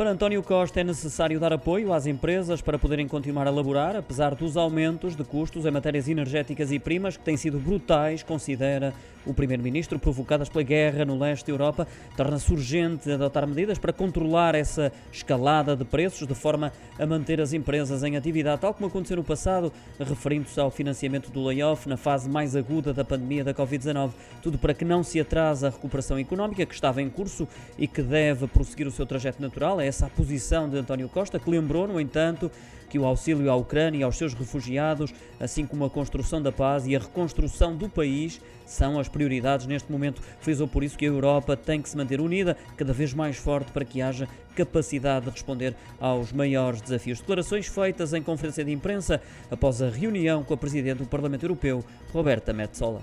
Para António Costa é necessário dar apoio às empresas para poderem continuar a laborar, apesar dos aumentos de custos em matérias energéticas e primas que têm sido brutais, considera o Primeiro-Ministro, provocadas pela guerra no leste da Europa. Torna-se urgente adotar medidas para controlar essa escalada de preços de forma a manter as empresas em atividade, tal como aconteceu no passado, referindo-se ao financiamento do layoff na fase mais aguda da pandemia da Covid-19. Tudo para que não se atrase a recuperação económica que estava em curso e que deve prosseguir o seu trajeto natural. É essa posição de António Costa, que lembrou, no entanto, que o auxílio à Ucrânia e aos seus refugiados, assim como a construção da paz e a reconstrução do país, são as prioridades neste momento. Frisou por isso que a Europa tem que se manter unida, cada vez mais forte, para que haja capacidade de responder aos maiores desafios. Declarações feitas em conferência de imprensa após a reunião com a Presidente do Parlamento Europeu, Roberta Metsola.